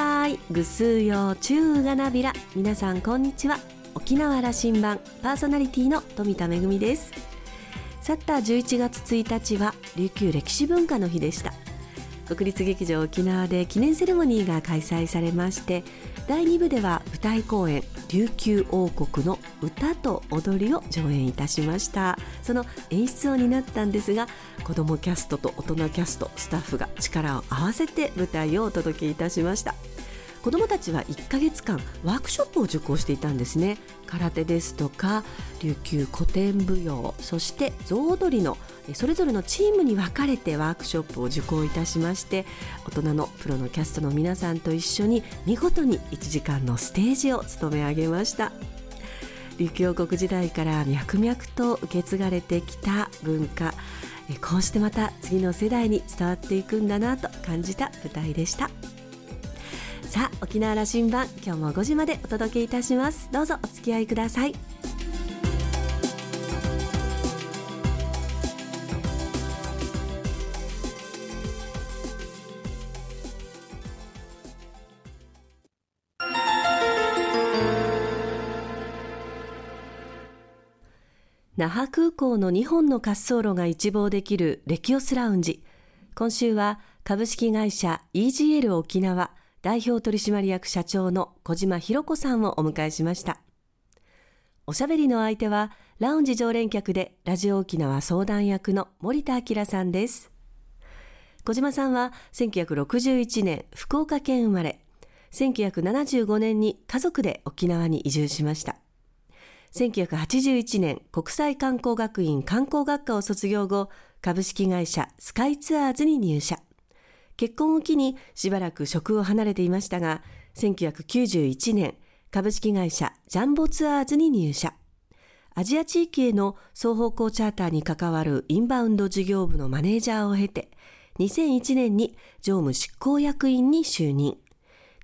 たいぐすうようちゅうがなびら。皆さんこんにちは。沖縄羅針盤パーソナリティの富田恵です。去った11月1日は琉球歴史文化の日でした。国立劇場沖縄で記念セレモニーが開催されまして第2部では舞台公演琉球王国の歌と踊りを上演いたしました。その演出を担ったんですが子どもキャストと大人キャストスタッフが力を合わせて舞台をお届けいたしました。子どもたちは1ヶ月間ワークショップを受講していたんですね。空手ですとか琉球古典舞踊そして象踊りのそれぞれのチームに分かれてワークショップを受講いたしまして大人のプロのキャストの皆さんと一緒に見事に1時間のステージを務め上げました。琉球王国時代から脈々と受け継がれてきた文化。こうしてまた次の世代に伝わっていくんだなと感じた舞台でした。さあ沖縄羅針盤今日も5時までお届けいたします。どうぞお付き合いください。那覇空港の2本の滑走路が一望できるレキオスラウンジ。今週は株式会社 EGL 沖縄。代表取締役社長の小島博子さんをお迎えしました。おしゃべりの相手はラウンジ常連客でラジオ沖縄相談役の森田明さんです。小島さんは1961年福岡県生まれ。1975年に家族で沖縄に移住しました。1981年国際観光学院観光学科を卒業後株式会社スカイツアーズに入社。結婚を機にしばらく職を離れていましたが1991年株式会社ジャンボツアーズに入社。アジア地域への双方向チャーターに関わるインバウンド事業部のマネージャーを経て2001年に常務執行役員に就任。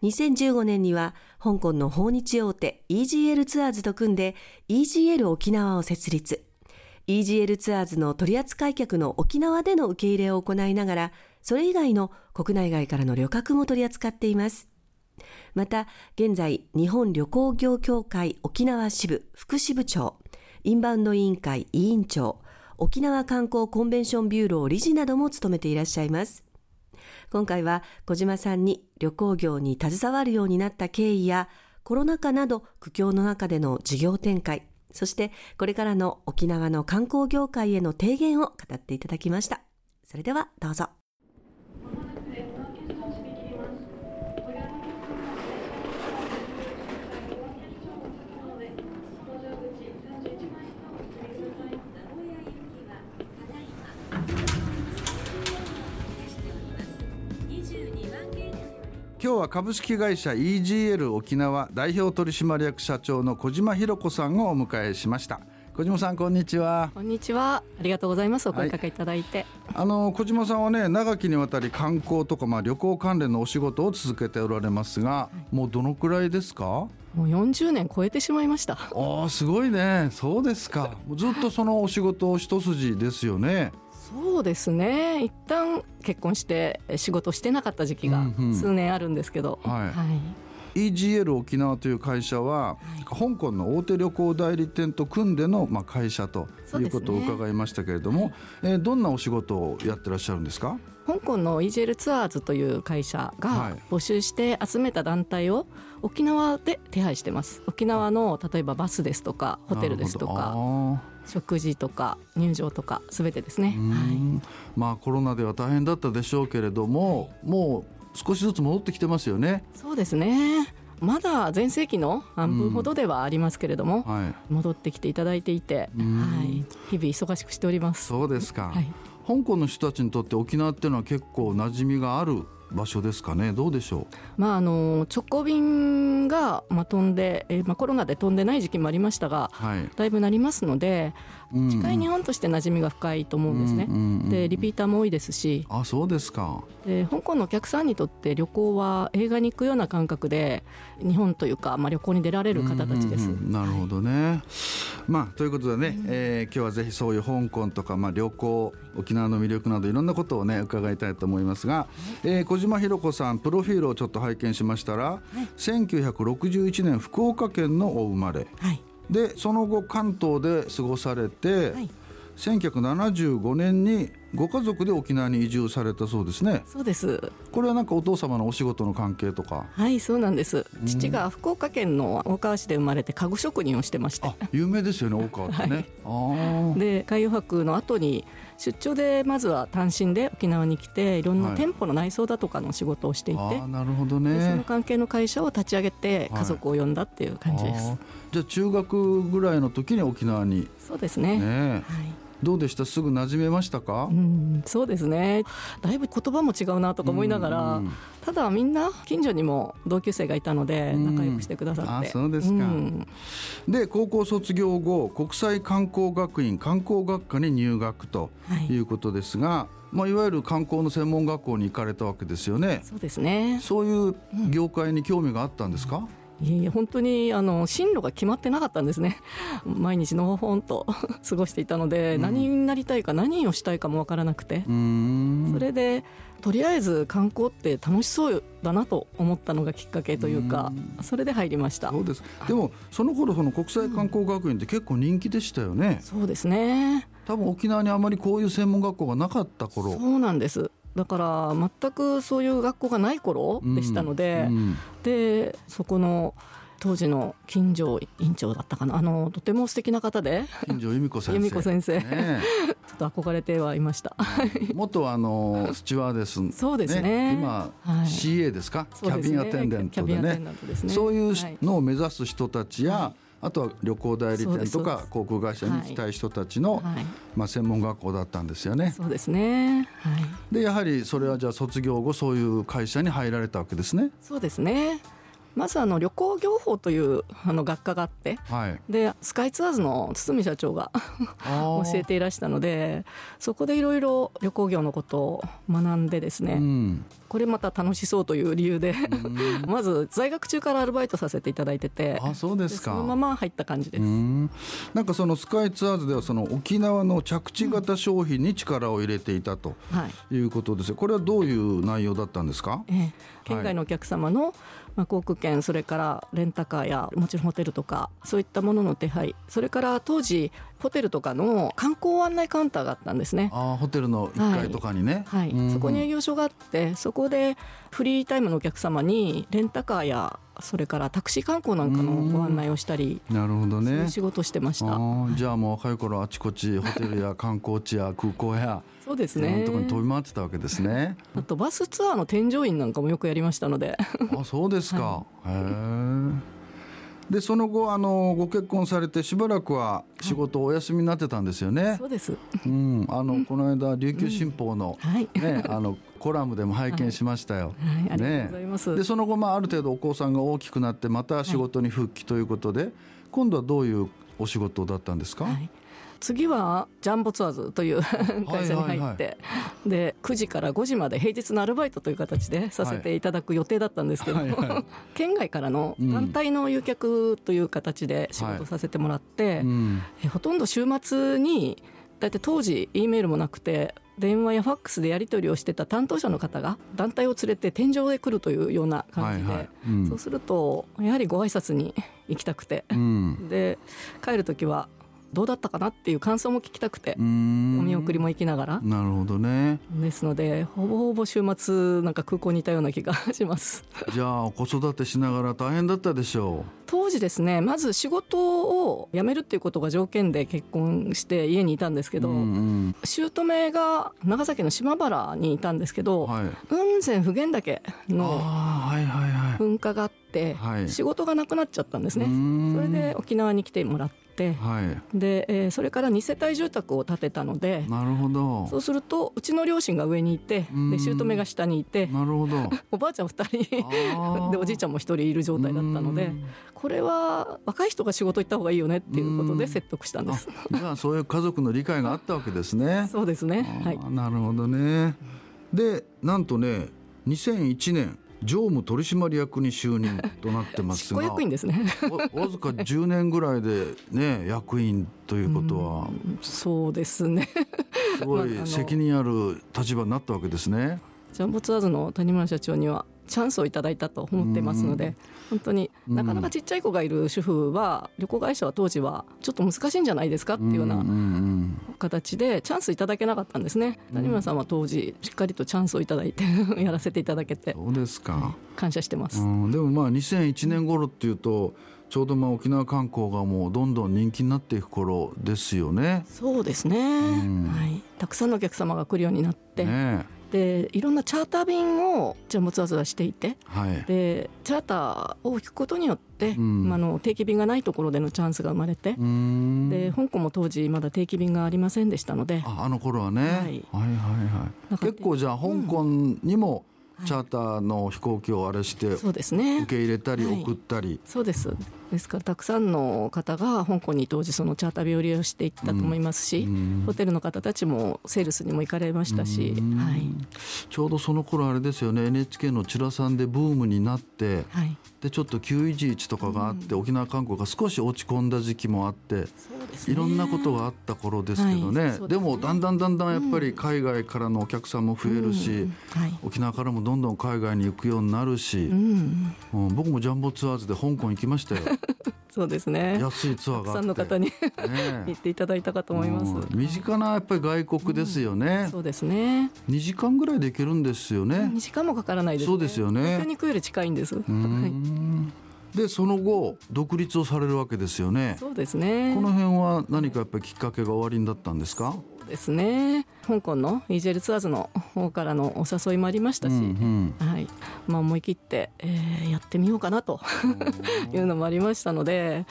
2015年には香港の訪日大手 EGL ツアーズと組んで EGL 沖縄を設立。EGL ツアーズの取扱客の沖縄での受け入れを行いながらそれ以外の国内外からの旅客も取り扱っています。また現在日本旅行業協会沖縄支部副支部長インバウンド委員会委員長沖縄観光コンベンションビューロー理事なども務めていらっしゃいます。今回は小島さんに旅行業に携わるようになった経緯やコロナ禍など苦境の中での事業展開そしてこれからの沖縄の観光業界への提言を語っていただきました。それではどうぞ。今日は株式会社 EGL 沖縄代表取締役社長の小島博子さんをお迎えしました。小島さんこんにちは。こんにちは。ありがとうございます。お声かけいただいて、はい、あの小島さんはね長きにわたり観光とかまあ旅行関連のお仕事を続けておられますが、はい、もうどのくらいですか？もう40年超えてしまいました。ああすごいね。そうですか。ずっとそのお仕事一筋ですよねそうですね。一旦結婚して仕事してなかった時期が数年あるんですけど、うんうん、はい、はい EGL 沖縄という会社は、はい、香港の大手旅行代理店と組んでの、まあ、会社ということを伺いましたけれども、ね、えー、どんなお仕事をやってらっしゃるんですか？香港の EGL ツアーズという会社が募集して集めた団体を沖縄で手配してます。沖縄の例えばバスですとかホテルですとか食事とか入場とかすべてですね、はい、まあコロナでは大変だったでしょうけれども、はい、もう少しずつ戻ってきてますよね。そうですね。まだ全盛期の半分ほどではありますけれども、うん。はい、戻ってきていただいていて、はい、日々忙しくしております。そうですか、はい、香港の人たちにとって沖縄っていうのは結構馴染みがある場所ですかね？どうでしょう、まあ、あの直行便が、まあ、飛んで、えーまあ、コロナで飛んでない時期もありましたが、はい、だいぶなりますので近い日本として馴染みが深いと思うんですね、でリピーターも多いですし。あそうですか。で香港のお客さんにとって旅行は映画に行くような感覚で日本というか、まあ、旅行に出られる方たちです、うんうんうん、なるほどね、はい、まあということでね、うん、えー、今日はぜひそういう香港とか、まあ、旅行沖縄の魅力などいろんなことをね伺いたいと思いますが、えー、小島ひろ子さんプロフィールをちょっと拝見しましたら、はい、1961年福岡県のお生まれ、はい、でその後関東で過ごされて、はい、1975年にご家族で沖縄に移住されたそうですね。そうです。これはなんかお父様のお仕事の関係とか？はいそうなんです。父が福岡県の大川市で生まれて家具職人をしてまして有名ですよね大川ってね、はい、で海洋博の後に出張でまずは単身で沖縄に来ていろんな店舗の内装だとかの仕事をしていて、はい、なるほどね。その関係の会社を立ち上げて家族を呼んだっていう感じです、はい、じゃあ中学ぐらいの時に沖縄にそうですね。ね、はいどうでした？すぐ馴染めましたか、うん、そうですね。だいぶ言葉も違うなとか思いながら、うん。うん、ただみんな近所にも同級生がいたので仲良くしてくださって、あそうですか、うん、で高校卒業後国際観光学院観光学科に入学とい。うことですが、はいまあ、いわゆる観光の専門学校に行かれたわけですよね。そうですね。そういう業界に興味があったんですか？いえいえ本当にあの進路が決まってなかったんですね。毎日のほほんと 過ごしていたので、うん、何になりたいか何をしたいかも分からなくて。それでとりあえず観光って楽しそうだなと思ったのがきっかけというかそれで入りました。そうです。でもその頃その国際観光学院って結構人気でしたよね、そうですね。多分沖縄にあまりこういう専門学校がなかった頃。そうなんですだから全くそういう学校がない頃でしたので、うん。うん、でそこの当時の金城院長だったかなあのとても素敵な方で金城由美子先生。由美子先生、ね、ちょっと憧れてはいました。元あのスチュワーデス、そうですね。今、はい、CA ですか、キャビンアテンデントでね、ね、そういうのを目指す人たちや、はいあとは旅行代理店とか航空会社に行きたい人たちの、はい、まあ、専門学校だったんですよね。そうですね、はい、でやはりそれはじゃあ卒業後そういう会社に入られたわけですね。そうですねまずあの旅行業法というあの学科があって、はい、でスカイツアーズの堤社長が 教えていらしたのでそこでいろいろ旅行業のことを学んでですね、うん、これまた楽しそうという理由で まず在学中からアルバイトさせていただいててあそうですか。そのまま入った感じです。なんかそのスカイツアーズではその沖縄の着地型商品に力を入れていたとい。うことですこれはどういう内容だったんですか、ええ、県外のお客様の、まあ、航空券それからレンタカーやもちろんホテルとかそういったものの手配。それから当時ホテルとかの観光案内カウンターがあったんですね。あホテルの1階とかにね、はい、はい、そこに営業所があってそこでフリータイムのお客様にレンタカーやそれからタクシー観光なんかのご案内をしたりなるほどね。仕事してました。じゃあもう若い頃あちこち ホテルや観光地や空港やそうですね。とこに飛び回ってたわけですね。あとバスツアーの添乗員なんかもよくやりましたので。あそうですか、はい、へえでその後あのご結婚されてしばらくは仕事お休みになってたんですよね。はい、そうです。うん、あの、この間琉球新報の、うん、はい、ねあのコラムでも拝見しましたよ。はい、ね、でその後まあある程度お子さんが大きくなってまた仕事に復帰ということで、今度はどういうお仕事だったんですか？はい次はジャンボツアーズという 会社に入って、で9時から5時まで平日のアルバイトという形でさせていただく予定だったんですけど、県外からの団体の誘客という形で仕事させてもらって、えほとんど週末に大体当時 E メールもなくて電話やファックスでやり取りをしてた担当者の方が団体を連れて天井へ来るというような感じで、はいはい。うん、そうするとやはりご挨拶に行きたくて、うん、で帰る時はどうだったかなっていう感想も聞きたくてお見送りも行きながら。なるほどね。ですのでほぼほぼ週末なんか空港にいたような気がします。じゃあ子育てしながら大変だったでしょう。当時ですねまず仕事を辞めるっていうことが条件で結婚して家にいたんですけど、うんうん、姑が長崎の島原にいたんですけど、はい、雲仙普賢岳の噴火があって、はい、仕事がなくなっちゃったんですね。それで沖縄に来てもらって、はい、で、えー、それから2世帯住宅を建てたのでなるほど。そうするとうちの両親が上にいてで姑が下にいてなるほど。おばあちゃん2人 でおじいちゃんも1人いる状態だったのでこれは若い人が仕事行った方がいいよねっていうことで説得したんです。じゃあそういう家族の理解があったわけですね。そうですね。はい。なるほどね。でなんとね2001年常務取締役に就任となってますが役員ですねわずか10年ぐらいでね 役員ということは。そうですね。すごい責任ある立場になったわけですね。ジャンボツアーズの谷村社長にはチャンスをいただいたと思ってますので、本当に。なかなかちっちゃい子がいる主婦は旅行会社は当時はちょっと難しいんじゃないですかっていうような形でチャンスいただけなかったんですね。谷村さんは当時しっかりとチャンスをいただいて やらせていただけてそうですか、感謝してます、でもまあ2001年頃っていうとちょうどまあ沖縄観光がもうどんどん人気になっていく頃ですよね。そうですね、はい、たくさんのお客様が来るようになって、ね、でいろんなチャーター便をジャンボツアーズはしていて、はい、でチャーターを引くことによって、うん、あの定期便がないところでのチャンスが生まれてで香港も当時まだ定期便がありませんでしたのでああの頃はね、はい、はいはいはい。結構じゃあ香港にも、うんチャーターの飛行機をあれしてそうですね。受け入れたり送ったり、そうです。ですか？らたくさんの方が香港に当時そのチャーター便を利用していったと思いますし、うん、ホテルの方たちもセールスにも行かれましたし、はい、ちょうどその頃あれですよね。NHK の「ちらさん」でブームになって、はい、でちょっと911とかがあって、うん、沖縄観光が少し落ち込んだ時期もあって。いろんなことがあった頃ですけどね。はい。でね、でもだんだんだんだんやっぱり海外からのお客さんも増えるし、うん。はい、沖縄からもどんどん海外に行くようになるし、うん、うん、僕もジャンボツアーズで香港行きましたよ。そうですね。安いツアーがたくさんの方に、ね、行っていただいたかと思います。身近なやっぱり外国ですよね。うん、そうですね。2時間ぐらいで行けるんですよね。2時間もかからないです、ね、そうですよね。本当に行くより近いんです。はい。でその後独立をされるわけですよね。そうですね。この辺は何かやっぱりきっかけが終わりになったんですか？ですね。香港のイージェルツアーズの方からのお誘いもありましたし、うんうん、はい、まあ思い切って、えー、やってみようかなと。いうのもありましたので、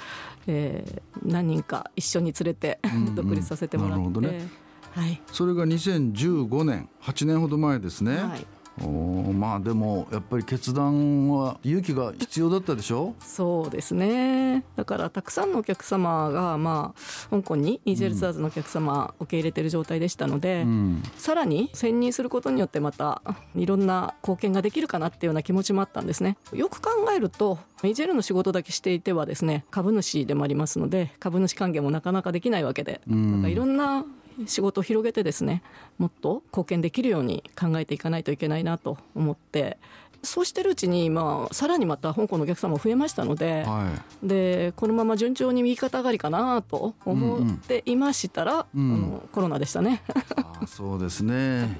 えー、何人か一緒に連れて独立させてもらって。ね、はい、それが2015年8年ほど前ですね、はい、おまあでもやっぱり決断は勇気が必要だったでしょ？そうですね。だからたくさんのお客様がまあ香港にイージェルツアーズのお客様受け入れてる状態でしたので、うん、さらに専任することによってまたいろんな貢献ができるかなっていうような気持ちもあったんですね。よく考えるとイージェルの仕事だけしていてはですね株主でもありますので株主還元もなかなかできないわけで、うん、かいろんな仕事を広げてですねもっと貢献できるように考えていかないといけないなと思ってそうしてるうちに、まあ、さらにまた香港のお客様も増えましたのではい、でこのまま順調に右肩上がりかなと思っていましたら、うん。うん、あのコロナでしたね。あそうですね。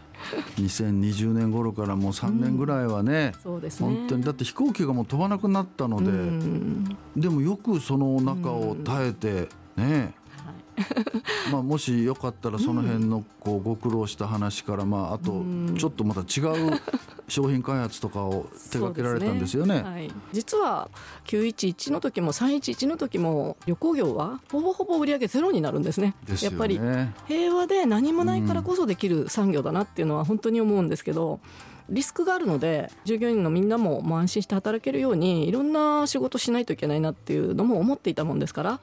2020年頃からもう3年ぐらいはねうん、そうですね。本当にだって飛行機がもう飛ばなくなったので、でもよくその中を耐えてね、まあもしよかったらその辺のこうご苦労した話からまああとちょっとまた違う商品開発とかを手掛けられたんですよね。ねはい、実は911の時も311の時も旅行業はほぼほぼ売上ゼロになるんですね。すねやっぱり平和で何もないからこそできる産業だなっていうのは本当に思うんですけど。リスクがあるので従業員のみんなももう安心して働けるようにいろんな仕事しないといけないなっていうのも思っていたもんですから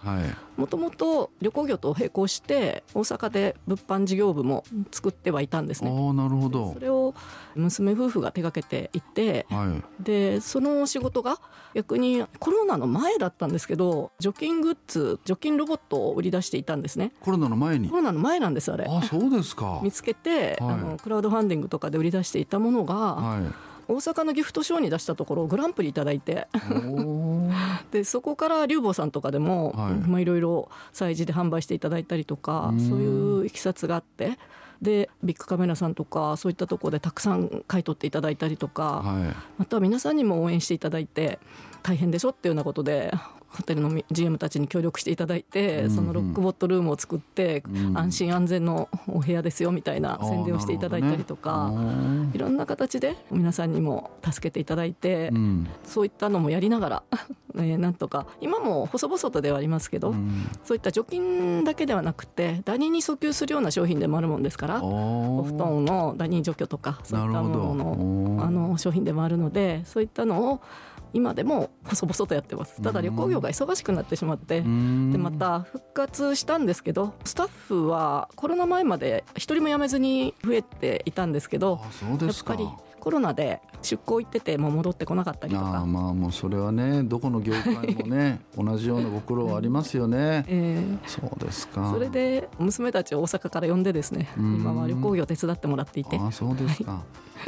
もともと旅行業と並行して大阪で物販事業部も作ってはいたんですね。あなるほど。それを娘夫婦が手がけていて、はい、でその仕事が逆にコロナの前だったんですけど除菌グッズ除菌ロボットを売り出していたんですね。コロナの前に？コロナの前なんですあれ。あそうですか。見つけて、はい、あのクラウドファンディングとかで売り出していたものが、はい、大阪のギフトショーに出したところグランプリ頂いて。でそこから龍坊さんとかでも、はい。まあ、いろいろ催事で販売していただいたりとかそういういきさつがあって。でビッグカメラさんとかそういったところでたくさん買い取っていただいたりとか、はい、または皆さんにも応援していただいて大変でしょっていうようなことでホテルの GM たちに協力していただいて、そのロックボットルームを作って、安心安全のお部屋ですよみたいな宣伝をしていただいたりとか、ね、いろんな形で皆さんにも助けていただいて、うん、そういったのもやりながら えー、なんとか今も細々とではありますけど、うん、そういった除菌だけではなくてダニに訴求するような商品でもあるもんですからお布団のダニ除去とかそういったもののあの商品でもあるのでそういったのを今でも細々とやってます。ただ旅行業が忙しくなってしまってでまた復活したんですけどスタッフはコロナ前まで一人も辞めずに増えていたんですけどやっぱりコロナで出向行ってても戻ってこなかったりとか。あまあもうそれはねどこの業界もね 同じようなご苦労ありますよね、えー、そうですか。それで娘たちを大阪から呼んでですね今は旅行業手伝ってもらっていて。あそうですか、は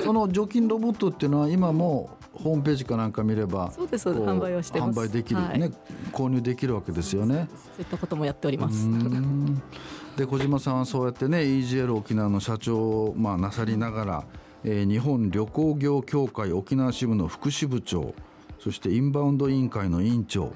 い、その除菌ロボットっていうのは今もホームページかなんか見ればそうです販売をして販売できる、ね、はい、購入できるわけですよね。そういったこともやっております。で小島さんはそうやってね EGL 沖縄の社長をまあなさりながらえ、日本旅行業協会沖縄支部の副支部長そしてインバウンド委員会の委員長、はい、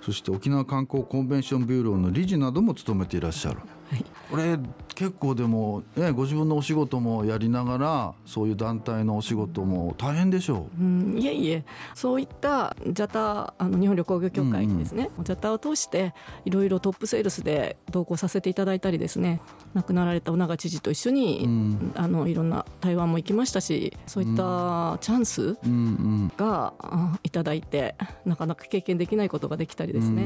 そして沖縄観光コンベンションビューローの理事なども務めていらっしゃる。はい、これ結構でも、ね、ご自分のお仕事もやりながらそういう団体のお仕事も大変でしょう、うん、いえいえ。そういったジャタあの日本旅行業協会ですね、うんうん、ジャタを通していろいろトップセールスで同行させていただいたりですね。亡くなられた尾長知事と一緒に、うん、あのいろんな台湾も行きましたしそういったチャンスが、いただいてなかなか経験できないことができたりですね、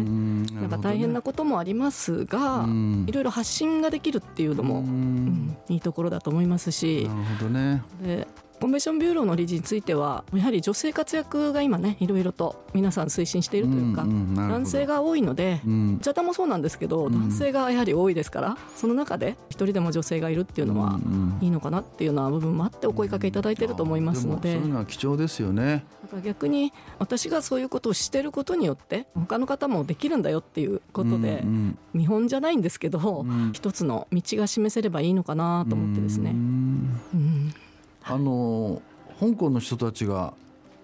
なんか大変なこともありますが、いろいろ発信ができるっていうのも、うん、いいところだと思いますし。なるほどねでコンベンションビューローの理事についてはやはり女性活躍が今ねいろいろと皆さん推進しているというか、うんうん、男性が多いので、うん、ジャタもそうなんですけど、男性がやはり多いですからその中で一人でも女性がいるっていうのはいいのかなっていうような部分もあってお声かけいただいていると思いますので,、そういうのは貴重ですよね。逆に私がそういうことをしていることによって他の方もできるんだよっていうことで、うんうん、見本じゃないんですけど、うん、一つの道が示せればいいのかなと思ってですね。うんあの香港の人たちが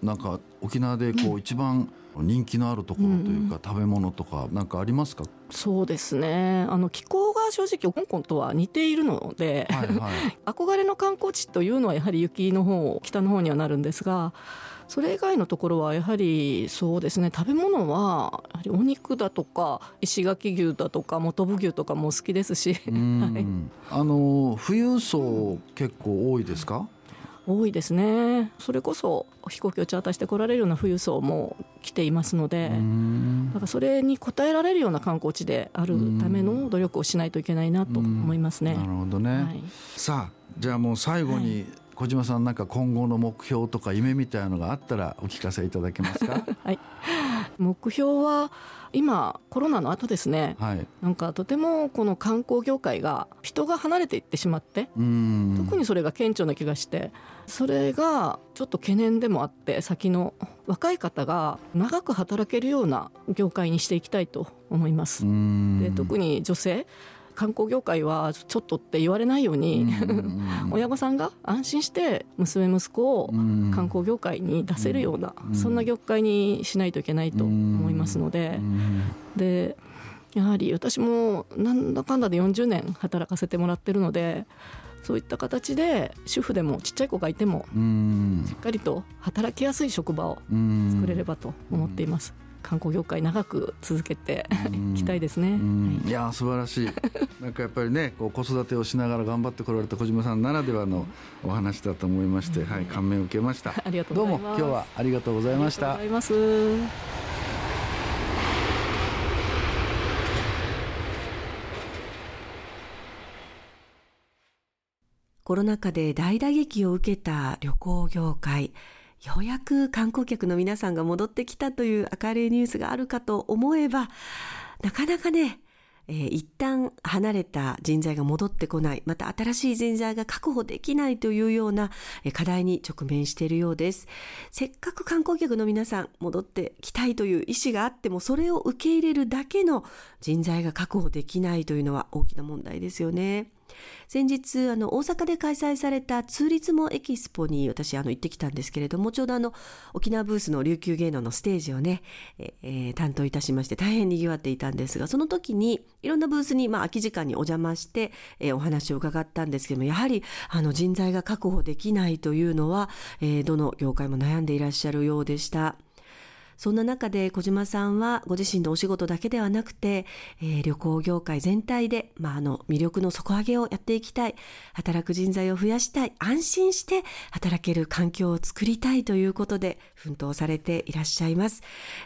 なんか沖縄でこう一番人気のあるところというか、食べ物とか何かありますか？そうですね。あの気候が正直香港とは似ているので、はいはい、憧れの観光地というのはやはり雪の方北の方にはなるんですがそれ以外のところはやはりそうですね食べ物はやはりお肉だとか石垣牛だとか元部牛とかも好きですし、はい、あの富裕層結構多いですか？多いですね。それこそ飛行機をチャーターして来られるような富裕層も来ていますのでだからそれに応えられるような観光地であるための努力をしないといけないなと思いますね。なるほどね、はい、さあじゃあもう最後に、小島さんなんか今後の目標とか夢みたいなのがあったらお聞かせいただけますか？はい、目標は今コロナの後ですね、はい、なんかとてもこの観光業界が人が離れていってしまって特にそれが顕著な気がしてそれがちょっと懸念でもあって先の若い方が長く働けるような業界にしていきたいと思います。で特に女性観光業界はちょっとって言われないように親御さんが安心して娘息子を観光業界に出せるようなそんな業界にしないといけないと思いますので。でやはり私もなんだかんだで40年働かせてもらってるのでそういった形で主婦でもちっちゃい子がいてもしっかりと働きやすい職場を作れればと思っています。観光業界長く続けていきたいですね。いや素晴らしい。なんかやっぱりね、こう子育てをしながら頑張ってこられた小島さんならではのお話だと思いまして、はい感銘を受けました。ありがとうどうも今日はありがとうございました。ありがとうございます。コロナ禍で大打撃を受けた旅行業界。ようやく観光客の皆さんが戻ってきたという明るいニュースがあるかと思えば、なかなかね、えー、一旦離れた人材が戻ってこない、また新しい人材が確保できないというような課題に直面しているようです。せっかく観光客の皆さん戻ってきたいという意思があっても、それを受け入れるだけの人材が確保できないというのは大きな問題ですよね。先日あの大阪で開催されたツーリズムエキスポに私あの行ってきたんですけれどもちょうどあの沖縄ブースの琉球芸能のステージをね、えー、担当いたしまして大変賑わっていたんですがその時にいろんなブースに、まあ、空き時間にお邪魔して、えー、お話を伺ったんですけどもやはりあの人材が確保できないというのは、えー、どの業界も悩んでいらっしゃるようでした。そんな中で小島さんはご自身のお仕事だけではなくて、えー、旅行業界全体で、まあ、あの魅力の底上げをやっていきたい。働く人材を増やしたい。安心して働ける環境を作りたいということで奮闘されていらっしゃいます、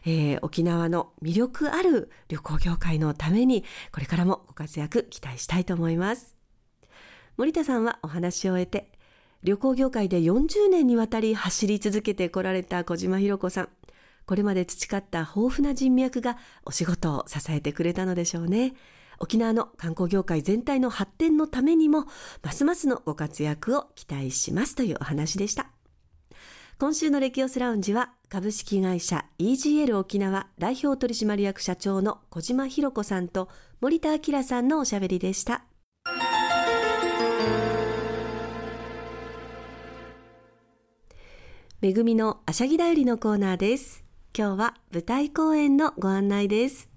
えー、沖縄の魅力ある旅行業界のためにこれからもご活躍期待したいと思います。森田さんはお話を終えて旅行業界で40年にわたり走り続けてこられた小島弘子さん。これまで培った豊富な人脈がお仕事を支えてくれたのでしょうね。沖縄の観光業界全体の発展のためにも、ますますのご活躍を期待しますというお話でした。今週のレキオスラウンジは、株式会社 EGL 沖縄代表取締役社長の小島博子さんと森田明さんのおしゃべりでした。めぐみのあしゃぎだよりのコーナーです。今日は舞台公演のご案内です。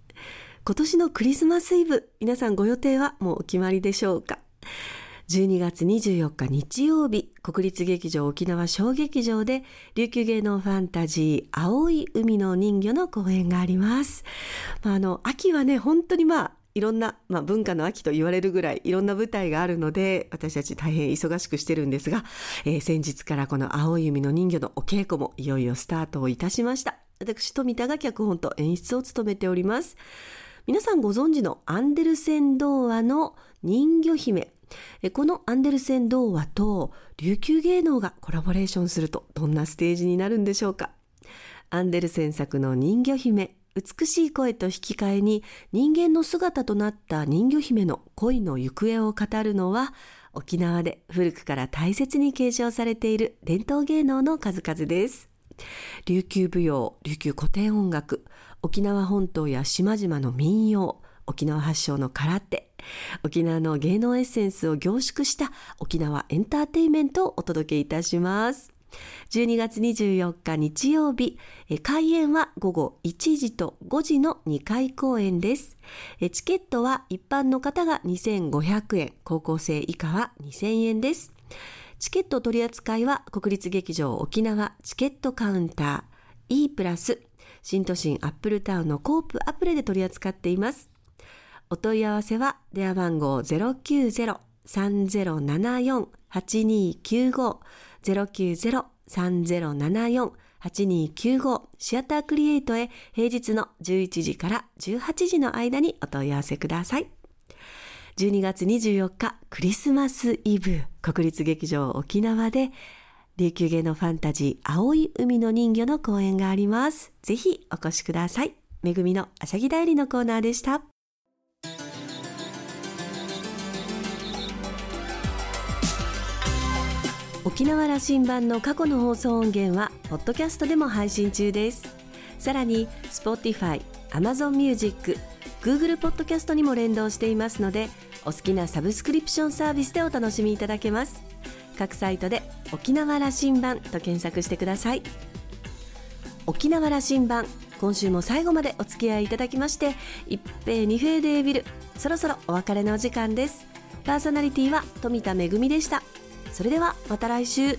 今年のクリスマスイブ、皆さんご予定はもうお決まりでしょうか？12月24日日曜日、国立劇場沖縄小劇場で、琉球芸能ファンタジー、青い海の人魚の公演があります。まあ、あの、秋はね、本当にまあ、いろんな、まあ、文化の秋と言われるぐらいいろんな舞台があるので私たち大変忙しくしてるんですが、えー、先日からこの青い海の人魚のお稽古もいよいよスタートをいたしました。私富田が脚本と演出を務めております。皆さんご存知のアンデルセン童話の人魚姫。このアンデルセン童話と琉球芸能がコラボレーションするとどんなステージになるんでしょうか。アンデルセン作の人魚姫。美しい声と引き換えに人間の姿となった人魚姫の恋の行方を語るのは沖縄で古くから大切に継承されている伝統芸能の数々です。琉球舞踊、琉球古典音楽、沖縄本島や島々の民謡、沖縄発祥の空手、沖縄の芸能エッセンスを凝縮した沖縄エンターテインメントをお届けいたします。12月24日日曜日、開演は午後1時と5時の2回公演です。チケットは一般の方が2500円、高校生以下は2000円です。チケット取り扱いは国立劇場沖縄チケットカウンター E プラス新都心アップルタウンのコープアプリで取り扱っています。お問い合わせは電話番号090-3074-8295 090-3074-8295シアタークリエイトへ平日の11時から18時の間にお問い合わせください。12月24日クリスマスイブ国立劇場沖縄で琉球芸能ファンタジー青い海の人魚の公演があります。ぜひお越しください。めぐみのあしゃぎだよりのコーナーでした。沖縄羅針盤の過去の放送音源はポッドキャストでも配信中です。さらに Spotify、Amazon Music、Google ポッドキャストにも連動していますのでお好きなサブスクリプションサービスでお楽しみいただけます。各サイトで沖縄羅針盤と検索してください。沖縄羅針盤今週も最後までお付き合いいただきまして一平二平デービルそろそろお別れのお時間です。パーソナリティは富田恵でした。それではまた来週。